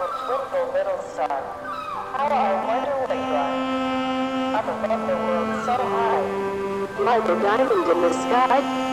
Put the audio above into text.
A twinkle, little star. How I wonder what you are. Up above the world so high. Like a diamond in the sky.